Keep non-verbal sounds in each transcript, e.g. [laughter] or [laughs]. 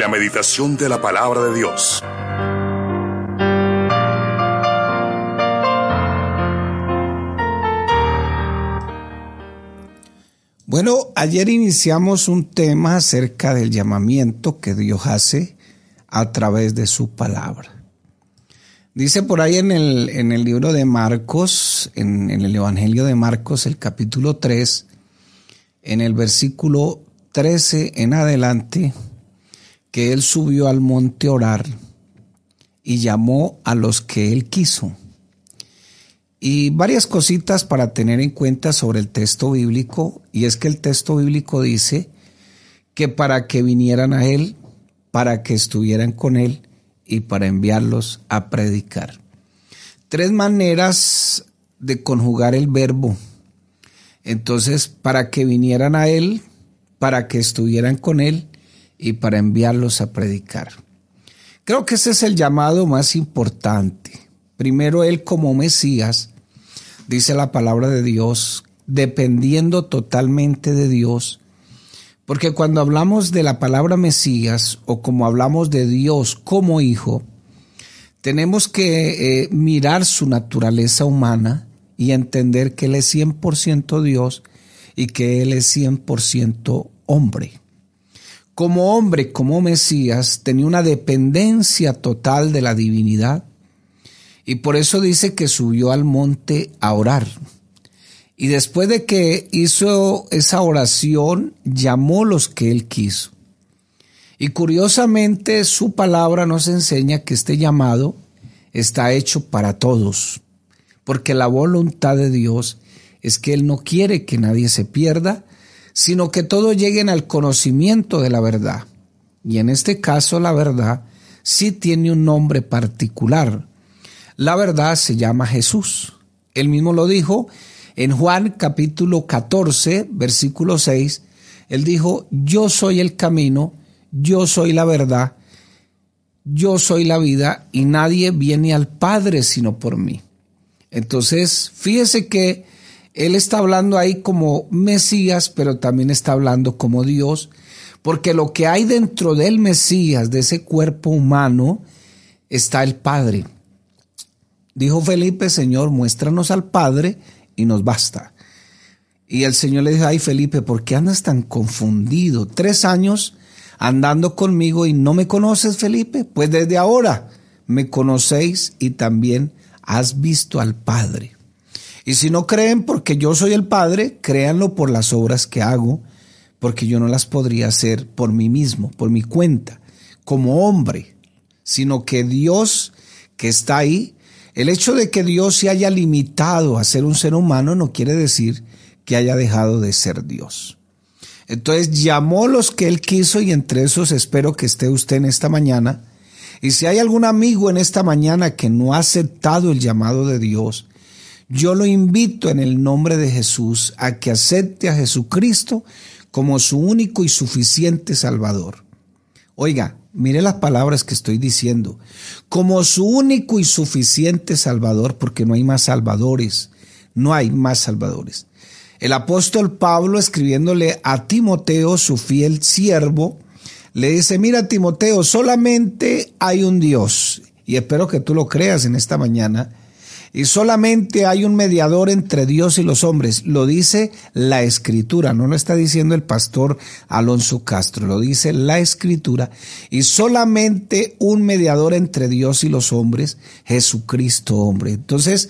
La meditación de la palabra de Dios. Bueno, ayer iniciamos un tema acerca del llamamiento que Dios hace a través de su palabra. Dice por ahí en el, en el libro de Marcos, en, en el Evangelio de Marcos, el capítulo 3, en el versículo 13 en adelante, que él subió al monte a orar y llamó a los que él quiso. Y varias cositas para tener en cuenta sobre el texto bíblico, y es que el texto bíblico dice que para que vinieran a él, para que estuvieran con él y para enviarlos a predicar. Tres maneras de conjugar el verbo. Entonces, para que vinieran a él, para que estuvieran con él y para enviarlos a predicar. Creo que ese es el llamado más importante. Primero él como Mesías, dice la palabra de Dios, dependiendo totalmente de Dios, porque cuando hablamos de la palabra Mesías o como hablamos de Dios como hijo, tenemos que eh, mirar su naturaleza humana y entender que Él es 100% Dios y que Él es 100% hombre. Como hombre, como Mesías, tenía una dependencia total de la divinidad y por eso dice que subió al monte a orar. Y después de que hizo esa oración, llamó los que él quiso. Y curiosamente su palabra nos enseña que este llamado está hecho para todos, porque la voluntad de Dios es que Él no quiere que nadie se pierda, sino que todos lleguen al conocimiento de la verdad. Y en este caso la verdad sí tiene un nombre particular. La verdad se llama Jesús. Él mismo lo dijo en Juan capítulo 14, versículo 6. Él dijo, yo soy el camino, yo soy la verdad, yo soy la vida y nadie viene al Padre sino por mí. Entonces, fíjese que él está hablando ahí como Mesías, pero también está hablando como Dios, porque lo que hay dentro del Mesías, de ese cuerpo humano, está el Padre. Dijo Felipe, Señor, muéstranos al Padre y nos basta. Y el Señor le dijo, ay Felipe, ¿por qué andas tan confundido? Tres años andando conmigo y no me conoces, Felipe. Pues desde ahora me conocéis y también has visto al Padre. Y si no creen porque yo soy el Padre, créanlo por las obras que hago, porque yo no las podría hacer por mí mismo, por mi cuenta, como hombre, sino que Dios que está ahí, el hecho de que Dios se haya limitado a ser un ser humano no quiere decir que haya dejado de ser Dios. Entonces llamó los que él quiso y entre esos espero que esté usted en esta mañana. Y si hay algún amigo en esta mañana que no ha aceptado el llamado de Dios, yo lo invito en el nombre de Jesús a que acepte a Jesucristo como su único y suficiente Salvador. Oiga, mire las palabras que estoy diciendo. Como su único y suficiente Salvador, porque no hay más salvadores, no hay más salvadores. El apóstol Pablo, escribiéndole a Timoteo, su fiel siervo, le dice, mira Timoteo, solamente hay un Dios, y espero que tú lo creas en esta mañana, y solamente hay un mediador entre Dios y los hombres. Lo dice la escritura, no lo está diciendo el pastor Alonso Castro, lo dice la escritura. Y solamente un mediador entre Dios y los hombres, Jesucristo hombre. Entonces,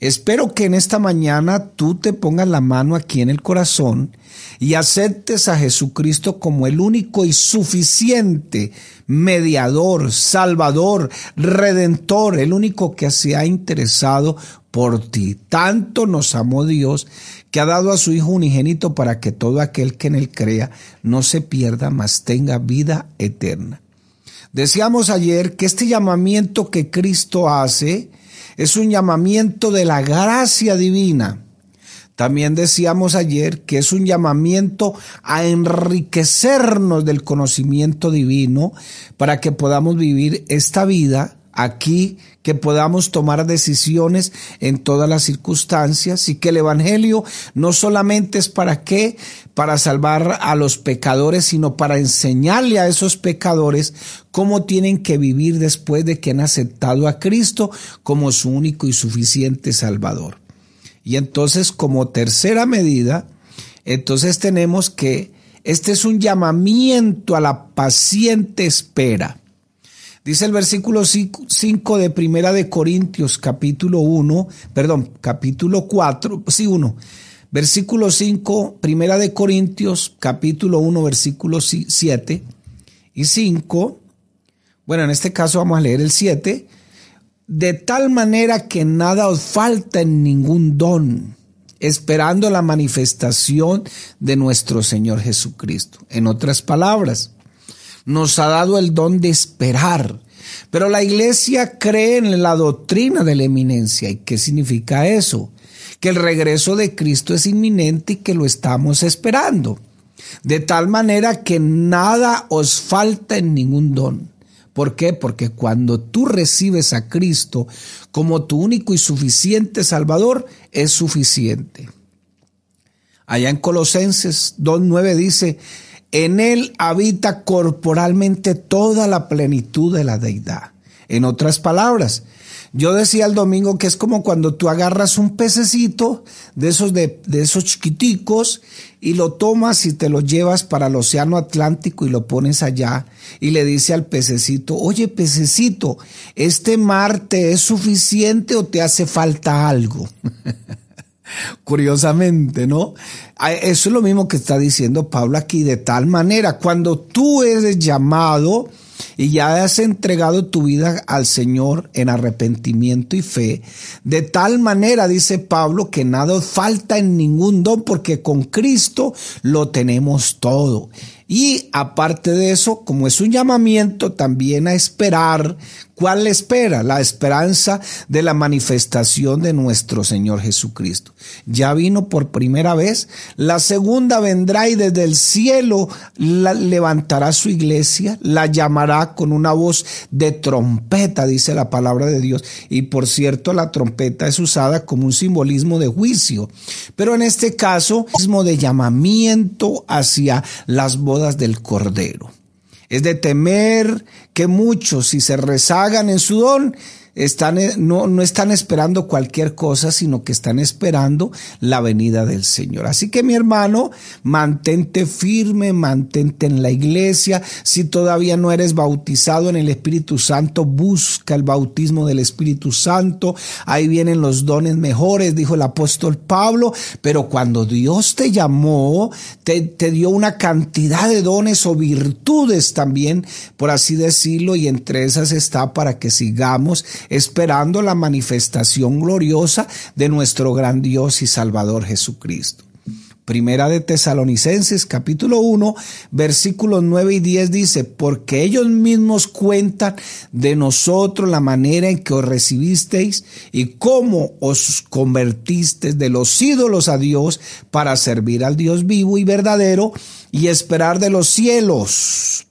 espero que en esta mañana tú te pongas la mano aquí en el corazón y aceptes a Jesucristo como el único y suficiente mediador, salvador, redentor, el único que se ha interesado por ti. Tanto nos amó Dios que ha dado a su Hijo unigénito para que todo aquel que en él crea no se pierda, mas tenga vida eterna. Decíamos ayer que este llamamiento que Cristo hace es un llamamiento de la gracia divina. También decíamos ayer que es un llamamiento a enriquecernos del conocimiento divino para que podamos vivir esta vida aquí, que podamos tomar decisiones en todas las circunstancias y que el Evangelio no solamente es para qué, para salvar a los pecadores, sino para enseñarle a esos pecadores cómo tienen que vivir después de que han aceptado a Cristo como su único y suficiente Salvador. Y entonces como tercera medida, entonces tenemos que este es un llamamiento a la paciente espera. Dice el versículo 5 de Primera de Corintios, capítulo 1, perdón, capítulo 4, sí, 1. Versículo 5, Primera de Corintios, capítulo 1, versículo 7 y 5. Bueno, en este caso vamos a leer el 7. De tal manera que nada os falta en ningún don, esperando la manifestación de nuestro Señor Jesucristo. En otras palabras, nos ha dado el don de esperar. Pero la iglesia cree en la doctrina de la eminencia. ¿Y qué significa eso? Que el regreso de Cristo es inminente y que lo estamos esperando. De tal manera que nada os falta en ningún don. ¿Por qué? Porque cuando tú recibes a Cristo como tu único y suficiente Salvador, es suficiente. Allá en Colosenses 2.9 dice, en él habita corporalmente toda la plenitud de la deidad. En otras palabras, yo decía el domingo que es como cuando tú agarras un pececito de esos, de, de, esos chiquiticos y lo tomas y te lo llevas para el océano Atlántico y lo pones allá y le dice al pececito, oye pececito, ¿este mar te es suficiente o te hace falta algo? [laughs] Curiosamente, ¿no? Eso es lo mismo que está diciendo Pablo aquí, de tal manera, cuando tú eres llamado y ya has entregado tu vida al Señor en arrepentimiento y fe, de tal manera, dice Pablo, que nada falta en ningún don, porque con Cristo lo tenemos todo. Y aparte de eso, como es un llamamiento también a esperar, ¿cuál espera? La esperanza de la manifestación de nuestro Señor Jesucristo. Ya vino por primera vez, la segunda vendrá y desde el cielo levantará su iglesia, la llamará con una voz de trompeta, dice la palabra de Dios. Y por cierto, la trompeta es usada como un simbolismo de juicio, pero en este caso, mismo de llamamiento hacia las voces del Cordero. Es de temer que muchos, si se rezagan en su don, están, eh, no, no están esperando cualquier cosa, sino que están esperando la venida del Señor. Así que mi hermano, mantente firme, mantente en la iglesia. Si todavía no eres bautizado en el Espíritu Santo, busca el bautismo del Espíritu Santo. Ahí vienen los dones mejores, dijo el apóstol Pablo. Pero cuando Dios te llamó, te, te dio una cantidad de dones o virtudes también, por así decirlo, y entre esas está para que sigamos esperando la manifestación gloriosa de nuestro gran Dios y Salvador Jesucristo. Primera de Tesalonicenses capítulo 1 versículos 9 y 10 dice, porque ellos mismos cuentan de nosotros la manera en que os recibisteis y cómo os convertisteis de los ídolos a Dios para servir al Dios vivo y verdadero y esperar de los cielos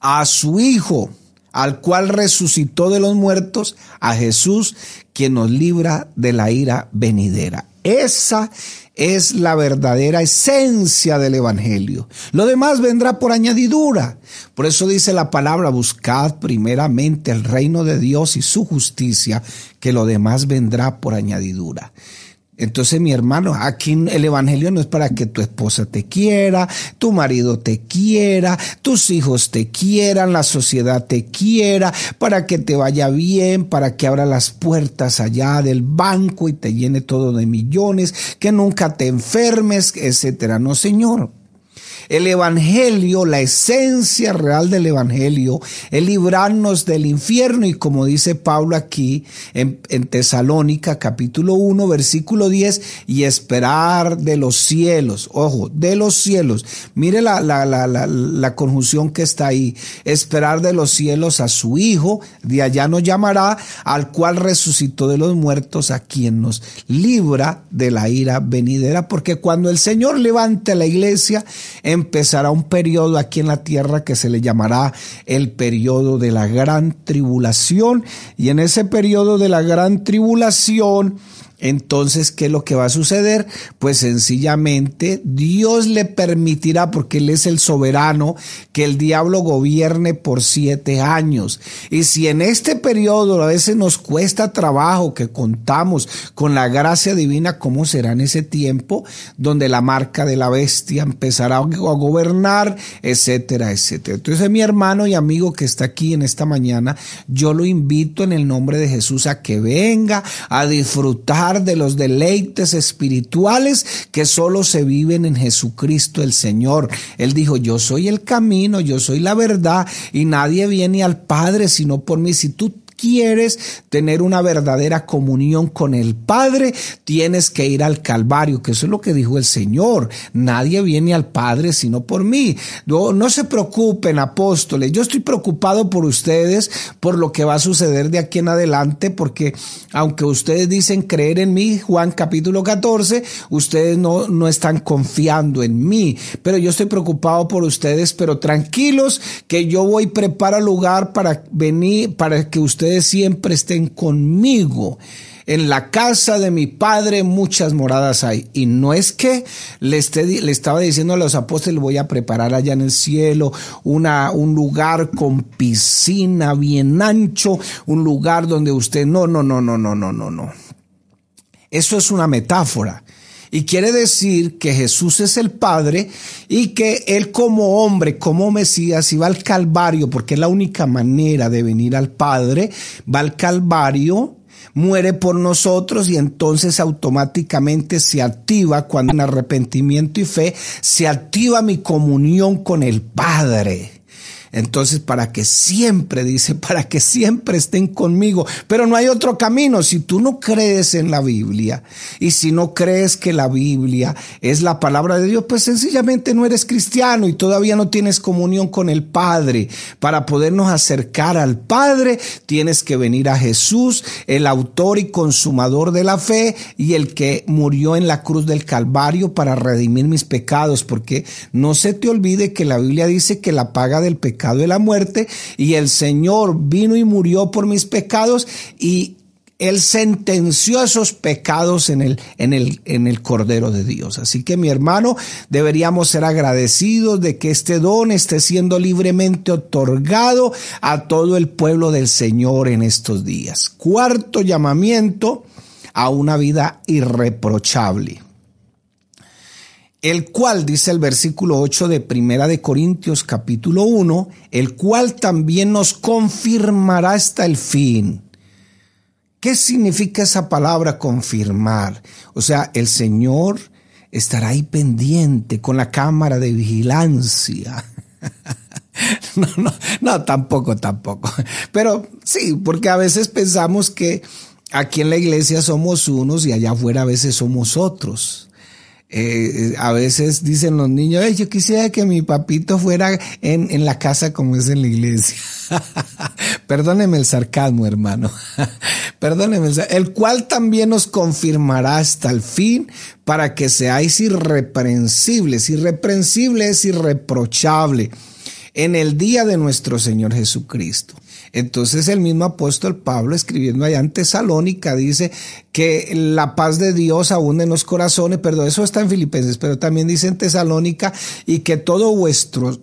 a su Hijo al cual resucitó de los muertos, a Jesús, quien nos libra de la ira venidera. Esa es la verdadera esencia del Evangelio. Lo demás vendrá por añadidura. Por eso dice la palabra, buscad primeramente el reino de Dios y su justicia, que lo demás vendrá por añadidura. Entonces, mi hermano, aquí el Evangelio no es para que tu esposa te quiera, tu marido te quiera, tus hijos te quieran, la sociedad te quiera, para que te vaya bien, para que abra las puertas allá del banco y te llene todo de millones, que nunca te enfermes, etcétera. No, Señor. El Evangelio, la esencia real del Evangelio, es librarnos del infierno y como dice Pablo aquí en, Tesalónica capítulo 1 versículo 10 y esperar de los cielos, ojo, de los cielos. Mire la, la, la, la, conjunción que está ahí, esperar de los cielos a su Hijo, de allá nos llamará, al cual resucitó de los muertos, a quien nos libra de la ira venidera, porque cuando el Señor levante la iglesia, en empezará un periodo aquí en la tierra que se le llamará el periodo de la gran tribulación. Y en ese periodo de la gran tribulación, entonces, ¿qué es lo que va a suceder? Pues sencillamente Dios le permitirá, porque Él es el soberano, que el diablo gobierne por siete años. Y si en este periodo a veces nos cuesta trabajo que contamos con la gracia divina, ¿cómo será en ese tiempo donde la marca de la bestia empezará a gobernar, etcétera, etcétera? Entonces, mi hermano y amigo que está aquí en esta mañana, yo lo invito en el nombre de Jesús a que venga a disfrutar de los deleites espirituales que solo se viven en Jesucristo el Señor. Él dijo, yo soy el camino, yo soy la verdad y nadie viene al Padre sino por mí. Si tú quieres tener una verdadera comunión con el Padre, tienes que ir al Calvario, que eso es lo que dijo el Señor. Nadie viene al Padre sino por mí. No, se preocupen, apóstoles. Yo estoy preocupado por ustedes, por lo que va a suceder de aquí en adelante, porque aunque ustedes dicen creer en mí, Juan capítulo 14, ustedes no, no están confiando en mí. Pero yo estoy preocupado por ustedes, pero tranquilos que yo voy a preparar lugar para venir, para que ustedes siempre estén conmigo. En la casa de mi padre muchas moradas hay. Y no es que le, esté, le estaba diciendo a los apóstoles, voy a preparar allá en el cielo una, un lugar con piscina bien ancho, un lugar donde usted... No, no, no, no, no, no, no, no. Eso es una metáfora. Y quiere decir que Jesús es el Padre y que Él como hombre, como Mesías, iba al Calvario, porque es la única manera de venir al Padre, va al Calvario, muere por nosotros y entonces automáticamente se activa cuando en arrepentimiento y fe se activa mi comunión con el Padre. Entonces, para que siempre, dice, [laughs] para que siempre estén conmigo. Pero no hay otro camino. Si tú no crees en la Biblia y si no crees que la Biblia es la palabra de Dios, pues sencillamente no eres cristiano y todavía no tienes comunión con el Padre. Para podernos acercar al Padre, tienes que venir a Jesús, el autor y consumador de la fe y el que murió en la cruz del Calvario para redimir mis pecados. Porque no se te olvide que la Biblia dice que la paga del pecado de la muerte y el Señor vino y murió por mis pecados y él sentenció esos pecados en el, en el, en el Cordero de Dios. Así que mi hermano, deberíamos ser agradecidos de que este don esté siendo libremente otorgado a todo el pueblo del Señor en estos días. Cuarto llamamiento a una vida irreprochable el cual, dice el versículo 8 de Primera de Corintios capítulo 1, el cual también nos confirmará hasta el fin. ¿Qué significa esa palabra confirmar? O sea, el Señor estará ahí pendiente con la cámara de vigilancia. [laughs] No, no, no, tampoco, tampoco. Pero sí, porque a veces pensamos que aquí en la iglesia somos unos y allá afuera a veces somos otros. Eh, a veces dicen los niños, yo quisiera que mi papito fuera en, en la casa como es en la iglesia. [laughs] Perdóneme el sarcasmo, hermano. [laughs] Perdóneme el, el cual también nos confirmará hasta el fin para que seáis irreprensibles. Irreprensible es irreprochable en el día de nuestro Señor Jesucristo. Entonces el mismo apóstol Pablo escribiendo allá en Tesalónica dice que la paz de Dios abunde en los corazones, perdón, eso está en Filipenses, pero también dice en Tesalónica y que todo vuestro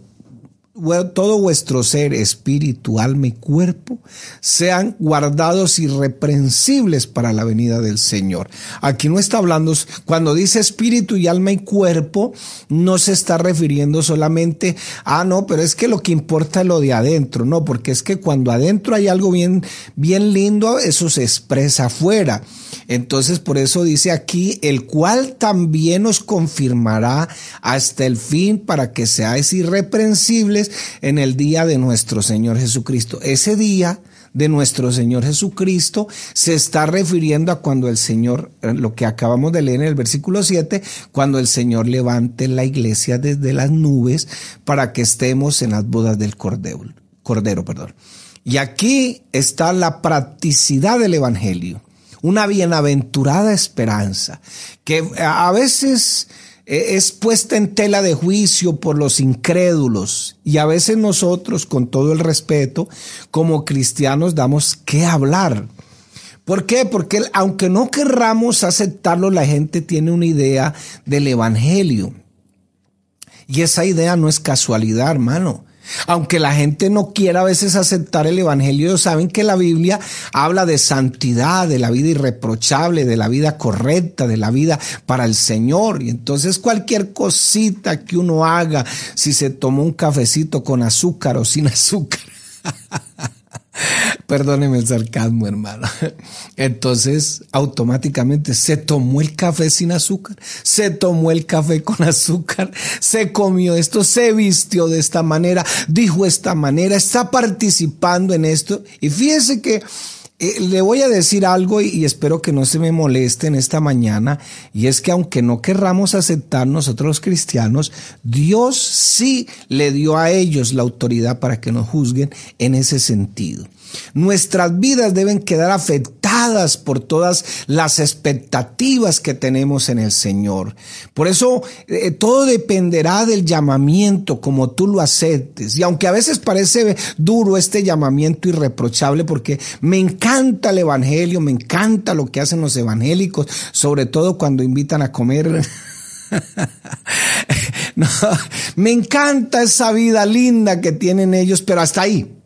todo vuestro ser, espíritu, alma y cuerpo, sean guardados irreprensibles para la venida del Señor. Aquí no está hablando, cuando dice espíritu y alma y cuerpo, no se está refiriendo solamente, ah, no, pero es que lo que importa es lo de adentro, no, porque es que cuando adentro hay algo bien, bien lindo, eso se expresa afuera. Entonces, por eso dice aquí, el cual también os confirmará hasta el fin para que seáis irreprensibles en el día de nuestro Señor Jesucristo. Ese día de nuestro Señor Jesucristo se está refiriendo a cuando el Señor, eh, lo que acabamos de leer en el versículo 7, cuando el Señor levante la iglesia desde las nubes para que estemos en las bodas del Cordero. Cordero perdón. Y aquí está la practicidad del Evangelio, una bienaventurada esperanza, que a veces es puesta en tela de juicio por los incrédulos. Y a veces nosotros, con todo el respeto, como cristianos damos que hablar. ¿Por qué? Porque aunque no querramos aceptarlo, la gente tiene una idea del Evangelio. Y esa idea no es casualidad, hermano. Aunque la gente no quiera a veces aceptar el Evangelio, saben que la Biblia habla de santidad, de la vida irreprochable, de la vida correcta, de la vida para el Señor. Y entonces cualquier cosita que uno haga, si se tomó un cafecito con azúcar o sin [laughs] azúcar, Perdóneme el sarcasmo, hermano. [laughs] Entonces, automáticamente se tomó el café sin azúcar, se tomó el café con azúcar, se comió esto, se vistió de esta manera, dijo esta manera, está participando en esto. Y fíjese que eh, le voy a decir algo y, espero que no se me moleste en esta mañana, y es que aunque no querramos aceptar nosotros los cristianos, Dios sí le dio a ellos la autoridad para que nos juzguen en ese sentido. Nuestras vidas deben quedar afectadas por todas las expectativas que tenemos en el Señor. Por eso eh, todo dependerá del llamamiento como tú lo aceptes. Y aunque a veces parece duro este llamamiento irreprochable porque me encanta el Evangelio, me encanta lo que hacen los evangélicos, sobre todo cuando invitan a comer. [laughs] me encanta esa vida linda que tienen ellos, pero hasta ahí.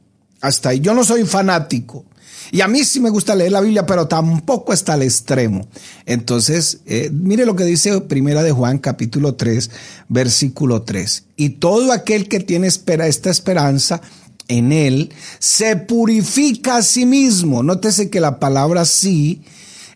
Hasta ahí. Yo no soy fanático. Y a mí sí me gusta leer la Biblia, pero tampoco está al extremo. Entonces, eh, mire lo que dice Primera de Juan, capítulo 3, versículo 3. Y todo aquel que tiene espera, esta esperanza en él, se purifica a sí mismo. Nótese que la palabra sí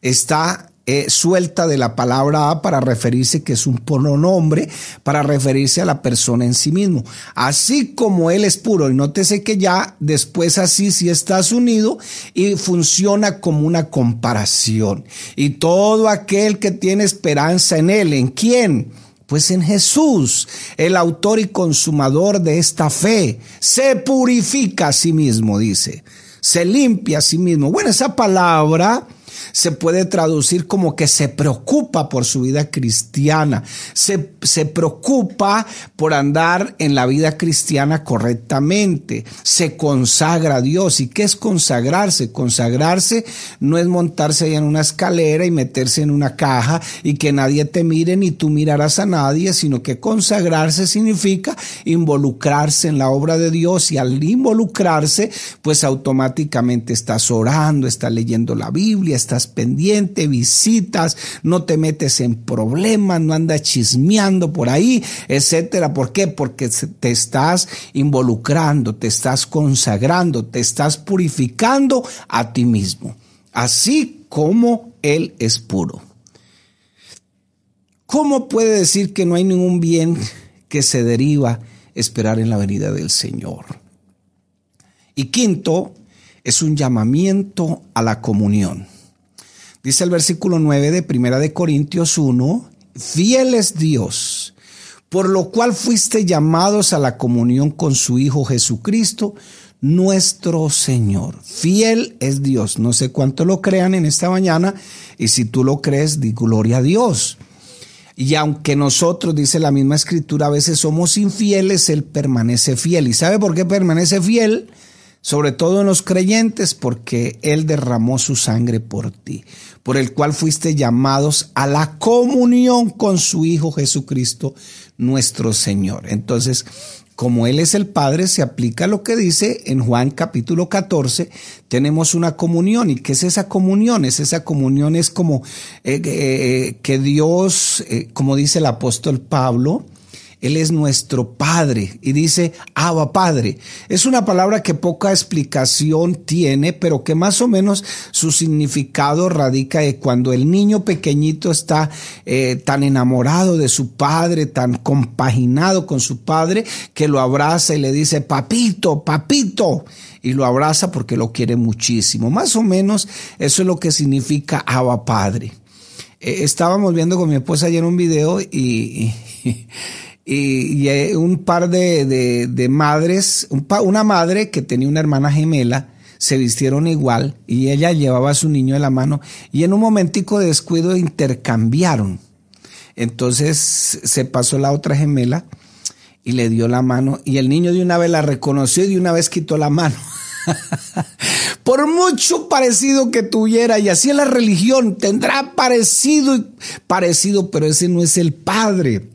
está eh, suelta de la palabra a para referirse que es un pronombre, para referirse a la persona en sí mismo. Así como él es puro, y nótese que ya después así si estás unido y funciona como una comparación. Y todo aquel que tiene esperanza en él, ¿en quién? Pues en Jesús, el autor y consumador de esta fe, se purifica a sí mismo, dice, se limpia a sí mismo. Bueno, esa palabra se puede traducir como que se preocupa por su vida cristiana, se, se preocupa por andar en la vida cristiana correctamente, se consagra a Dios. ¿Y qué es consagrarse? Consagrarse no es montarse ahí en una escalera y meterse en una caja y que nadie te mire ni tú mirarás a nadie, sino que consagrarse significa involucrarse en la obra de Dios y al involucrarse, pues automáticamente estás orando, estás leyendo la Biblia, estás pendiente, visitas, no te metes en problemas, no andas chismeando por ahí, etcétera. ¿Por qué? Porque te estás involucrando, te estás consagrando, te estás purificando a ti mismo, así como Él es puro. ¿Cómo puede decir que no hay ningún bien que se deriva esperar en la venida del Señor? Y quinto, es un llamamiento a la comunión. Dice el versículo 9 de Primera de Corintios 1, fiel es Dios, por lo cual fuiste llamados a la comunión con su Hijo Jesucristo, nuestro Señor. Fiel es Dios. No sé cuánto lo crean en esta mañana y si tú lo crees, di gloria a Dios. Y aunque nosotros, dice la misma escritura, a veces somos infieles, Él permanece fiel. ¿Y sabe por qué permanece fiel? Sobre todo en los creyentes, porque Él derramó su sangre por ti por el cual fuiste llamados a la comunión con su Hijo Jesucristo, nuestro Señor. Entonces, como Él es el Padre, se aplica lo que dice en Juan capítulo 14, tenemos una comunión. ¿Y qué es esa comunión? Es esa comunión es como eh, eh, que Dios, eh, como dice el apóstol Pablo, él es nuestro Padre y dice Abba Padre. Es una palabra que poca explicación tiene, pero que más o menos su significado radica en cuando el niño pequeñito está eh, tan enamorado de su padre, tan compaginado con su padre, que lo abraza y le dice, papito, papito y lo abraza porque lo quiere muchísimo. Más o menos eso es lo que significa Abba Padre. Eh, estábamos viendo con mi esposa ayer un video y, y, eh, un par de, madres, una madre que tenía una hermana gemela, se vistieron igual y ella llevaba a su niño de la mano y en un momentico de descuido intercambiaron. Entonces se pasó la otra gemela y le dio la mano y el niño de una vez la reconoció y de una vez quitó la mano. [laughs] Por mucho parecido que tuviera, y así es la religión, tendrá parecido y parecido, pero ese no es el Padre.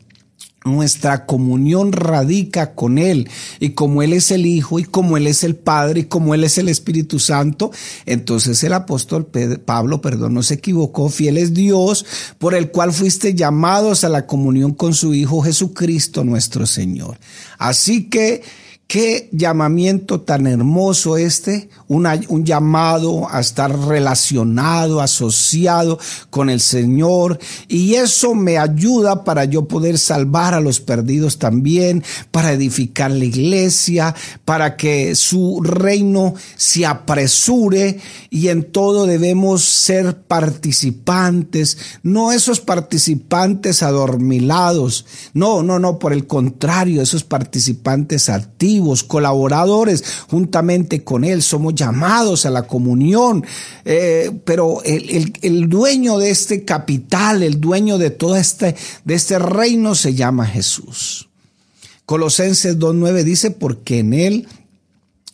Nuestra comunión radica con Él y como Él es el Hijo y como Él es el Padre y como Él es el Espíritu Santo, entonces el apóstol Pablo, perdón, no se equivocó, fiel es Dios por el cual fuiste llamados a la comunión con su Hijo Jesucristo nuestro Señor. Así que Qué llamamiento tan hermoso este, un llamado a estar relacionado, asociado con el Señor. Y eso me ayuda para yo poder salvar a los perdidos también, para edificar la iglesia, para que su reino se apresure. Y en todo debemos ser participantes, no esos participantes adormilados, no, no, no, por el contrario, esos participantes activos colaboradores juntamente con Él, somos llamados a la comunión, eh, pero el, dueño de este capital, el dueño de todo este, de este reino se llama Jesús. Colosenses 2.9 dice, porque en Él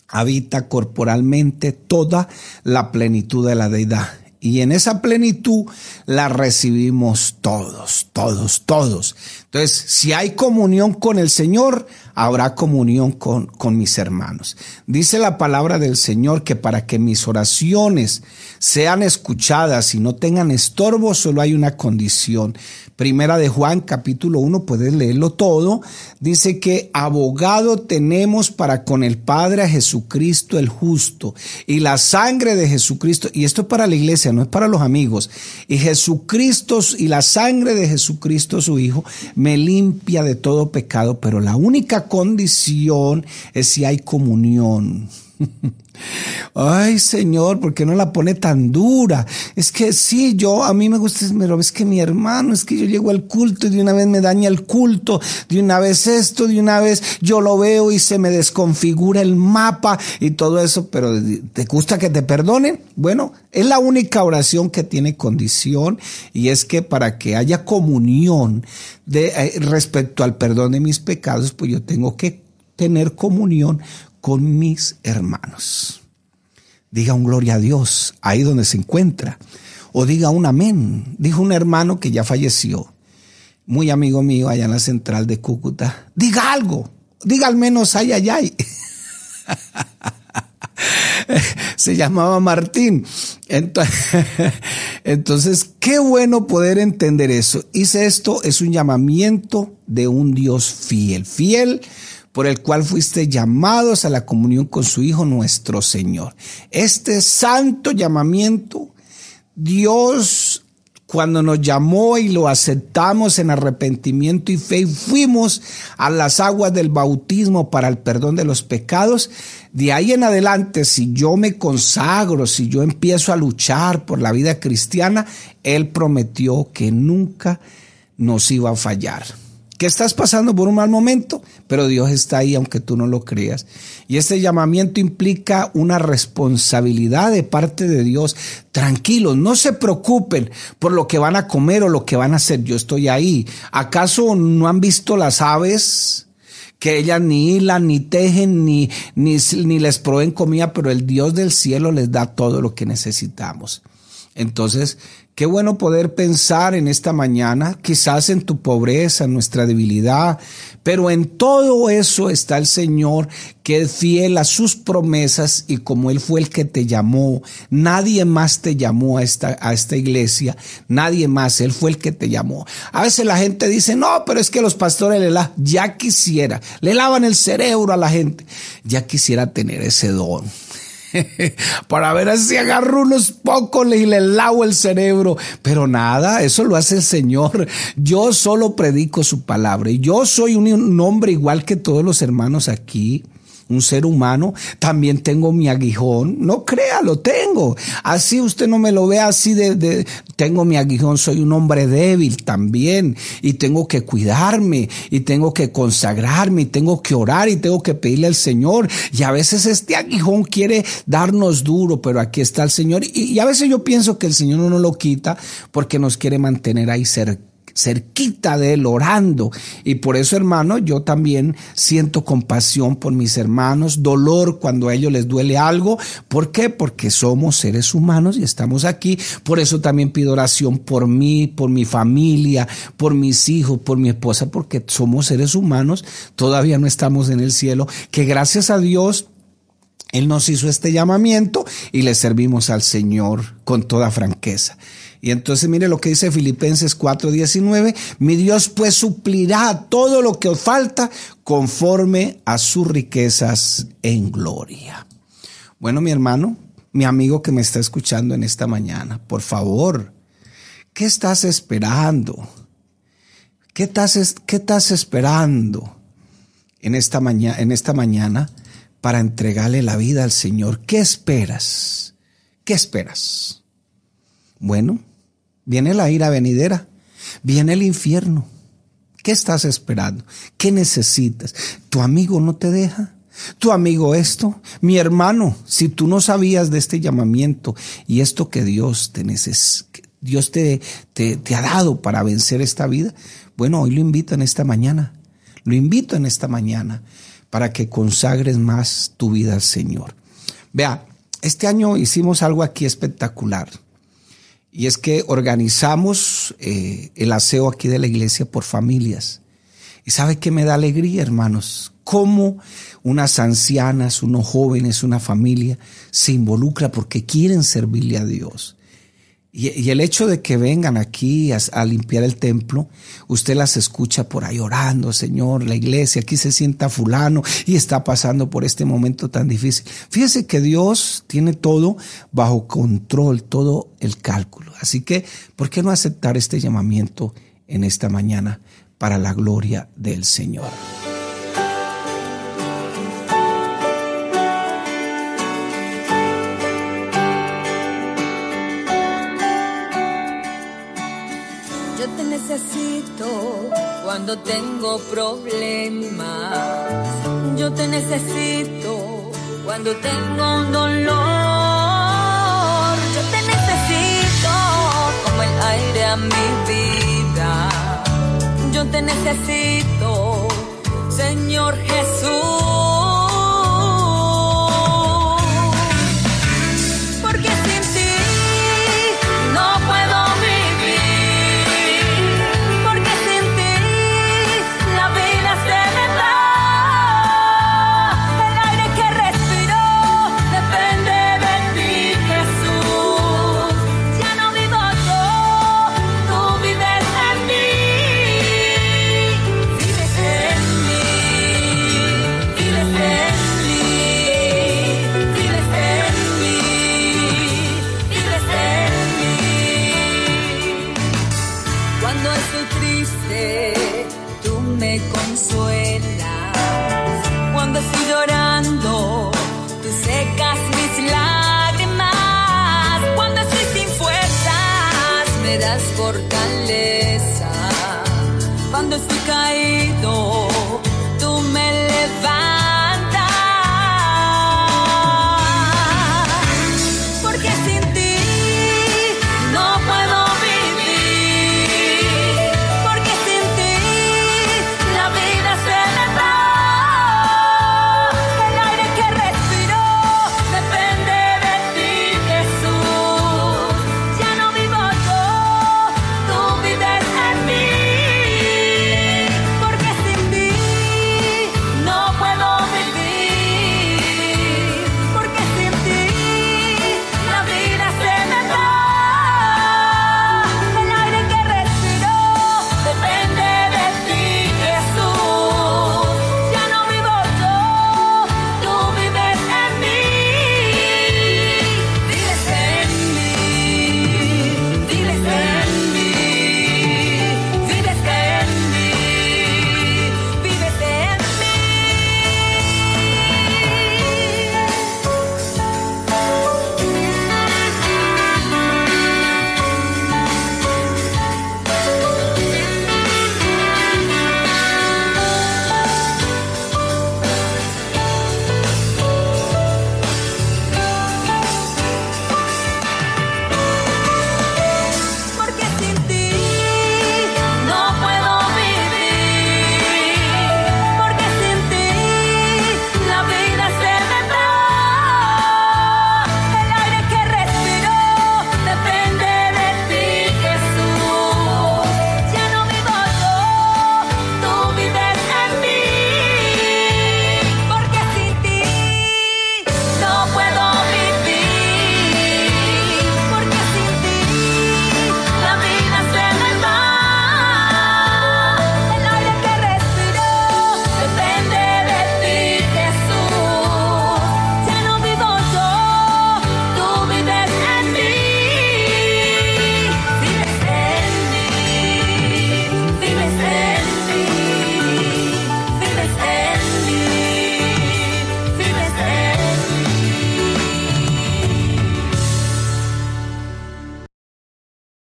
habita corporalmente toda la plenitud de la deidad. Y en esa plenitud la recibimos todos, todos, todos. Entonces, si hay comunión con el Señor, habrá comunión con, mis hermanos. Dice la palabra del Señor que para que mis oraciones sean escuchadas y no tengan estorbo, solo hay una condición. Primera de Juan, capítulo 1, puedes leerlo todo. Dice que abogado tenemos para con el Padre a Jesucristo el justo. Y la sangre de Jesucristo, y esto es para la iglesia, no es para los amigos. Y Jesucristo y la sangre de Jesucristo su Hijo me limpia de todo pecado, pero la única condición es si hay comunión. Ay, Señor, ¿por qué no la pone tan dura? Es que sí, yo, a mí me gusta, pero es que mi hermano, es que yo llego al culto y de una vez me daña el culto, de una vez esto, de una vez yo lo veo y se me desconfigura el mapa y todo eso, pero ¿te gusta que te perdonen? Bueno, es la única oración que tiene condición y es que para que haya comunión eh, respecto al perdón de mis pecados, pues yo tengo que tener comunión con mis hermanos. Diga un gloria a Dios ahí donde se encuentra. O diga un amén. Dijo un hermano que ya falleció, muy amigo mío allá en la central de Cúcuta. Diga algo. Diga al menos ay, ay, ay. [laughs] se llamaba Martín. [laughs] Entonces, qué bueno poder entender eso. Hice esto, es un llamamiento de un Dios fiel. Fiel por el cual fuiste llamados a la comunión con su Hijo nuestro Señor. Este santo llamamiento, Dios cuando nos llamó y lo aceptamos en arrepentimiento y fe y fuimos a las aguas del bautismo para el perdón de los pecados, de ahí en adelante, si yo me consagro, si yo empiezo a luchar por la vida cristiana, Él prometió que nunca nos iba a fallar que estás pasando por un mal momento, pero Dios está ahí aunque tú no lo creas. Y este llamamiento implica una responsabilidad de parte de Dios. Tranquilos, no se preocupen por lo que van a comer o lo que van a hacer. Yo estoy ahí. ¿Acaso no han visto las aves? que ellas ni hilan, ni tejen, ni, ni, ni les proveen comida, pero el Dios del cielo les da todo lo que necesitamos. Entonces, Qué bueno poder pensar en esta mañana, quizás en tu pobreza, en nuestra debilidad, pero en todo eso está el Señor que es fiel a sus promesas y como Él fue el que te llamó, nadie más te llamó a esta, a esta iglesia, nadie más, Él fue el que te llamó. A veces la gente dice, no, pero es que los pastores le la, ya quisiera, le lavan el cerebro a la gente, ya quisiera tener ese don. [laughs] para ver si agarro unos pocos y le lavo el cerebro. Pero nada, eso lo hace el Señor. Yo solo predico su palabra y yo soy un hombre igual que todos los hermanos aquí un ser humano, también tengo mi aguijón. No crea, lo tengo. Así usted no me lo ve así de, tengo mi aguijón, soy un hombre débil también y tengo que cuidarme y tengo que consagrarme y tengo que orar y tengo que pedirle al Señor. Y a veces este aguijón quiere darnos duro, pero aquí está el Señor. Y, a veces yo pienso que el Señor no nos lo quita porque nos quiere mantener ahí cerca cerquita de Él, orando. Y por eso, hermano, yo también siento compasión por mis hermanos, dolor cuando a ellos les duele algo. ¿Por qué? Porque somos seres humanos y estamos aquí. Por eso también pido oración por mí, por mi familia, por mis hijos, por mi esposa, porque somos seres humanos, todavía no estamos en el cielo, que gracias a Dios él nos hizo este llamamiento y le servimos al Señor con toda franqueza. Y entonces mire lo que dice Filipenses 4:19, mi Dios pues suplirá todo lo que os falta conforme a sus riquezas en gloria. Bueno, mi hermano, mi amigo que me está escuchando en esta mañana, por favor, ¿qué estás esperando? ¿Qué estás, qué estás esperando en esta, mañana, en esta mañana? para entregarle la vida al Señor. ¿Qué esperas? ¿Qué esperas? Bueno, viene la ira venidera, viene el infierno. ¿Qué estás esperando? ¿Qué necesitas? ¿Tu amigo no te deja? ¿Tu amigo esto? Mi hermano, si tú no sabías de este llamamiento y esto que Dios te Dios te, te, te ha dado para vencer esta vida, bueno, hoy lo invito en esta mañana. Lo invito en esta mañana para que consagres más tu vida al Señor. Vea, este año hicimos algo aquí espectacular. Y es que organizamos eh, el aseo aquí de la iglesia por familias. Y sabe que me da alegría, hermanos, cómo unas ancianas, unos jóvenes, una familia se involucra porque quieren servirle a Dios. Y, el hecho de que vengan aquí a, limpiar el templo, usted las escucha por ahí orando, Señor, la iglesia, aquí se sienta fulano y está pasando por este momento tan difícil. Fíjese que Dios tiene todo bajo control, todo el cálculo. Así que, ¿por qué no aceptar este llamamiento en esta mañana para la gloria del Señor? Cuando tengo problemas. Yo te necesito cuando tengo un dolor. Yo te necesito como el aire a mi vida. Yo te necesito, Señor Jesús.